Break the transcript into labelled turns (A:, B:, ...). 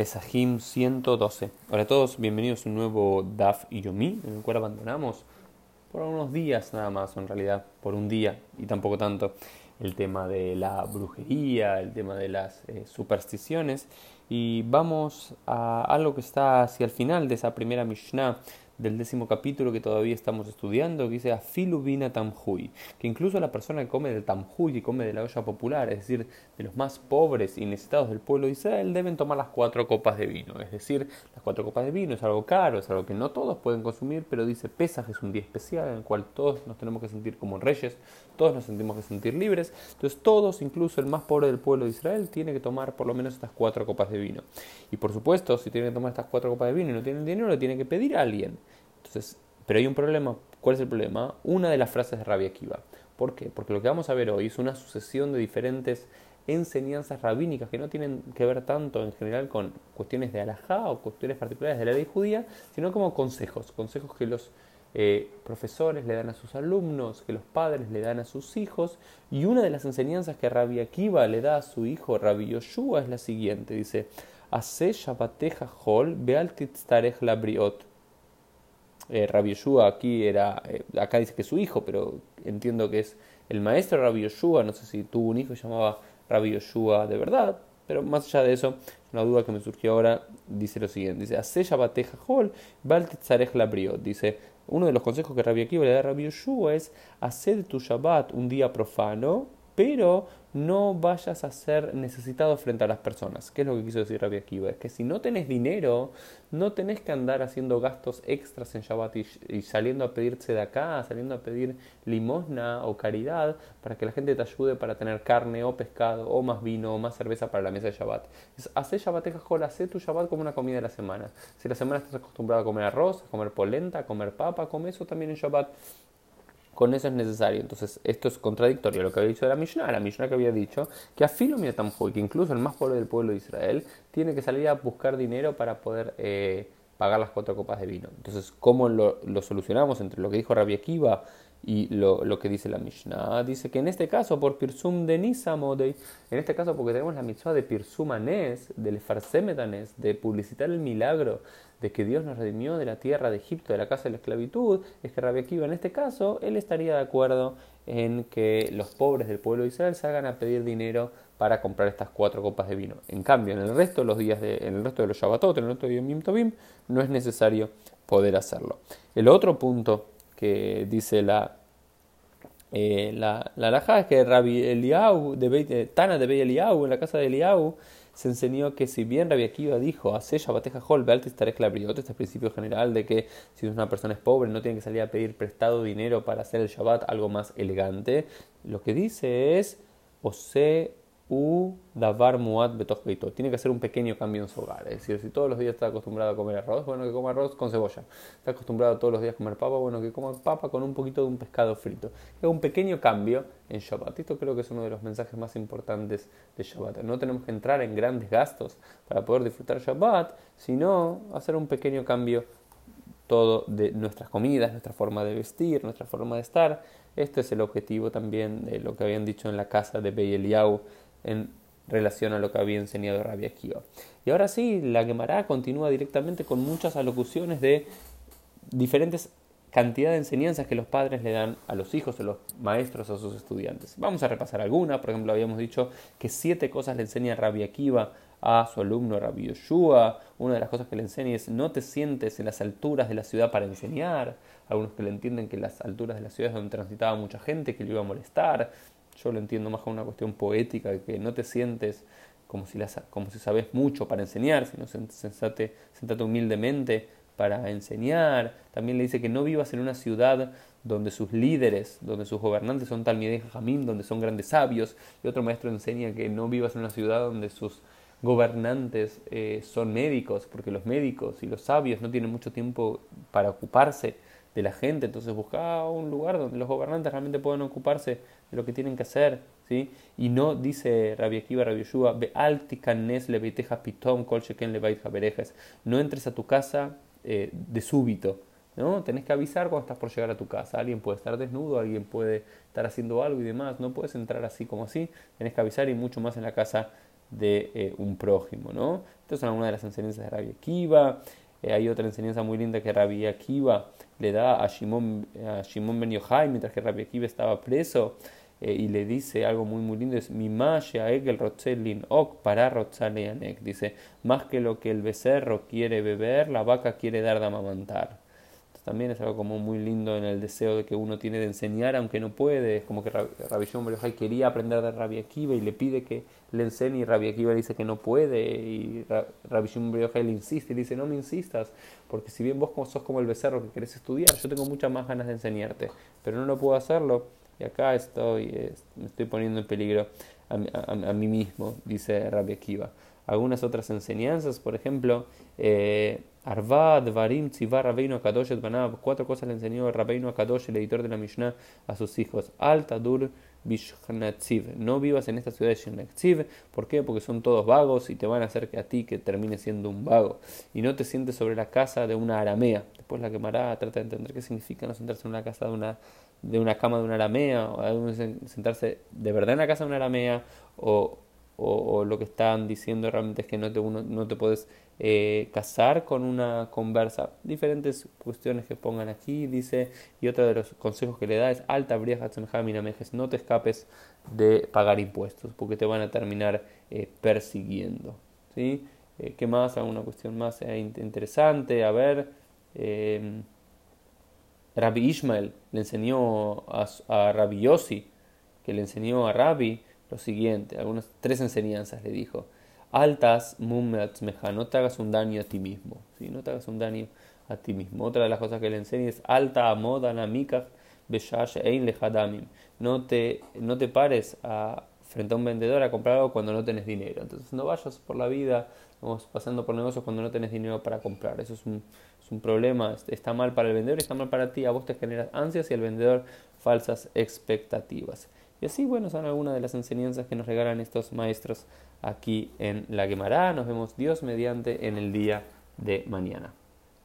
A: Pesajim 112. Hola a todos, bienvenidos a un nuevo DAF y Yomi, en el cual abandonamos por unos días nada más, en realidad, por un día y tampoco tanto, el tema de la brujería, el tema de las eh, supersticiones. Y vamos a algo que está hacia el final de esa primera Mishnah del décimo capítulo que todavía estamos estudiando, que dice Afilubina Tamhui, que incluso la persona que come del Tamhui, y come de la olla popular, es decir, de los más pobres y necesitados del pueblo de Israel, deben tomar las cuatro copas de vino. Es decir, las cuatro copas de vino es algo caro, es algo que no todos pueden consumir, pero dice Pesaj es un día especial en el cual todos nos tenemos que sentir como reyes, todos nos sentimos que sentir libres. Entonces todos, incluso el más pobre del pueblo de Israel, tiene que tomar por lo menos estas cuatro copas de vino. Y por supuesto, si tiene que tomar estas cuatro copas de vino y no tiene dinero, le tiene que pedir a alguien. Pero hay un problema. ¿Cuál es el problema? Una de las frases de Rabbi Akiva. ¿Por qué? Porque lo que vamos a ver hoy es una sucesión de diferentes enseñanzas rabínicas que no tienen que ver tanto en general con cuestiones de alajá o cuestiones particulares de la ley judía, sino como consejos, consejos que los eh, profesores le dan a sus alumnos, que los padres le dan a sus hijos, y una de las enseñanzas que Rabbi Akiva le da a su hijo Rabbi Yoshua es la siguiente, dice, Hace Shabbateja Hol Beal la Briot eh, Rabbi Yoshua aquí era, eh, acá dice que es su hijo, pero entiendo que es el maestro Rabbi Yoshua, no sé si tuvo un hijo que llamaba Rabbi Yoshua de verdad, pero más allá de eso, una duda que me surgió ahora, dice lo siguiente, dice, Hace bateja hol, la briot, dice, uno de los consejos que Rabbi Akiva le da a Rabbi Yoshua es, hacer tu Shabbat un día profano, pero no vayas a ser necesitado frente a las personas. ¿Qué es lo que quiso decir Rabbi Akiva? Es que si no tenés dinero, no tenés que andar haciendo gastos extras en Shabbat y, saliendo a pedirse de acá, saliendo a pedir limosna o caridad para que la gente te ayude para tener carne o pescado o más vino o más cerveza para la mesa de Shabbat. Es, hacé Shabbat hacé tu Shabbat como una comida de la semana. Si la semana estás acostumbrado a comer arroz, a comer polenta, a comer papa, come eso también en Shabbat con eso es necesario. Entonces, esto es contradictorio a lo que había dicho de la Mishnah. La Mishnah que había dicho que a Filo que incluso el más pobre del pueblo de Israel, tiene que salir a buscar dinero para poder eh, pagar las cuatro copas de vino. Entonces, ¿cómo lo, solucionamos entre lo que dijo Rabbi Akiva y lo, lo, que dice la Mishnah? Dice que en este caso, por Pirsum de Nisamodei, en este caso porque tenemos la mitzvah de Pirsum Anes, del Farsemetanes, de publicitar el milagro de que Dios nos redimió de la tierra de Egipto, de la casa de la esclavitud, es que Rabbi Akiva en este caso, él estaría de acuerdo en que los pobres del pueblo de Israel salgan a pedir dinero para comprar estas cuatro copas de vino. En cambio, en el resto de los días, de, en el resto de los Shabbatot, en el resto de Yom Tovim, no es necesario poder hacerlo. El otro punto que dice la eh, la, la es que Rabbi Eliau, de eh, Tana de Beit Eliau, en la casa de Eliau, se enseñó que si bien Rabbi Akiva dijo, hace Shabbateja Hol, estaré clabriot, este principio general de que si una persona es pobre no tiene que salir a pedir prestado dinero para hacer el Shabbat algo más elegante, lo que dice es, o se u davar muad Tiene que hacer un pequeño cambio en su hogar. Es decir, si todos los días está acostumbrado a comer arroz, bueno, que coma arroz con cebolla. Está acostumbrado todos los días a comer papa, bueno, que coma papa con un poquito de un pescado frito. Es un pequeño cambio en Shabbat. Esto creo que es uno de los mensajes más importantes de Shabbat. No tenemos que entrar en grandes gastos para poder disfrutar Shabbat, sino hacer un pequeño cambio todo de nuestras comidas, nuestra forma de vestir, nuestra forma de estar. Este es el objetivo también de lo que habían dicho en la casa de Beyeliau en relación a lo que había enseñado Rabbi Akiva. Y ahora sí, la Gemara continúa directamente con muchas alocuciones de diferentes cantidad de enseñanzas que los padres le dan a los hijos, a los maestros, a sus estudiantes. Vamos a repasar alguna. Por ejemplo, habíamos dicho que siete cosas le enseña Rabbi Akiva a su alumno Rabbi Yoshua. Una de las cosas que le enseña es no te sientes en las alturas de la ciudad para enseñar. Algunos que le entienden que las alturas de la ciudad es donde transitaba mucha gente, que le iba a molestar. Yo lo entiendo más como una cuestión poética, que no te sientes como si, las, como si sabes mucho para enseñar, sino sentate, sentate humildemente para enseñar. También le dice que no vivas en una ciudad donde sus líderes, donde sus gobernantes son Talmidei Jamín, donde son grandes sabios. Y otro maestro enseña que no vivas en una ciudad donde sus gobernantes eh, son médicos, porque los médicos y los sabios no tienen mucho tiempo para ocuparse de la gente, entonces busca un lugar donde los gobernantes realmente puedan ocuparse de lo que tienen que hacer, ¿sí? Y no dice Rabbi Akiva, Rabbi Yeshua, pitom kol no entres a tu casa eh, de súbito, ¿no? Tenés que avisar cuando estás por llegar a tu casa, alguien puede estar desnudo, alguien puede estar haciendo algo y demás, no puedes entrar así como así, tenés que avisar y mucho más en la casa de eh, un prójimo, ¿no? Estas son algunas de las enseñanzas de Rabbi Akiva. Eh, hay otra enseñanza muy linda que Rabbi Akiva le da a Shimon, a Shimon Ben Yochai mientras que Rabbi Akiva estaba preso eh, y le dice algo muy muy lindo, es Mimashe el Rotzelin Ok para Rotzaleanek. Dice, más que lo que el becerro quiere beber, la vaca quiere dar de amamantar también es algo como muy lindo en el deseo de que uno tiene de enseñar aunque no puede. Es como que Rabbi Shimon quería aprender de Rabbi Akiva y le pide que le enseñe y Rabbi Akiva dice que no puede y Rabbi Shimon le insiste y dice no me insistas porque si bien vos sos como el becerro que querés estudiar, yo tengo muchas más ganas de enseñarte, pero no lo puedo hacerlo y acá estoy, me estoy poniendo en peligro a, mí mismo, dice Rabbi Akiva. Algunas otras enseñanzas, por ejemplo, eh, Arvad, Varim, Tzivar, Rabbeinu Akadosh, Banab. Cuatro cosas le enseñó Rabbeinu Akadosh, el editor de la Mishnah, a sus hijos. Alta, Dur, Bishnatsiv. No vivas en esta ciudad de Shnatsiv. ¿Por qué? Porque son todos vagos y te van a hacer que a ti que termines siendo un vago. Y no te sientes sobre la casa de una aramea. Después la quemará, trata de entender qué significa no sentarse en una casa de una, de una cama de una aramea. O sentarse de verdad en la casa de una aramea. O, o, lo que están diciendo realmente es que no te, uno, no te puedes eh, casar con una conversa. Diferentes cuestiones que pongan aquí, dice, y otro de los consejos que le da es alta mejes, no te escapes de pagar impuestos, porque te van a terminar eh, persiguiendo. ¿sí? Eh, ¿Qué más? ¿Alguna cuestión más interesante? A ver. Rabbi Ishmael le enseñó a, Rabbi Yossi, que le enseñó a Rabbi lo siguiente, algunas tres enseñanzas le dijo altas meja, no te hagas un daño a ti mismo, ¿sí? no te hagas un daño a ti mismo. Otra de las cosas que le enseña es alta moda ein lejadamim. No te, no te pares frente a un vendedor a comprar algo cuando no tenés dinero. Entonces no vayas por la vida vamos pasando por negocios cuando no tenés dinero para comprar. Eso es un, un problema, está mal para el vendedor está mal para ti. A vos te generas ansias y al vendedor falsas expectativas. Y así, bueno, son algunas de las enseñanzas que nos regalan estos maestros aquí en la Gemara. Nos vemos Dios mediante en el día de mañana.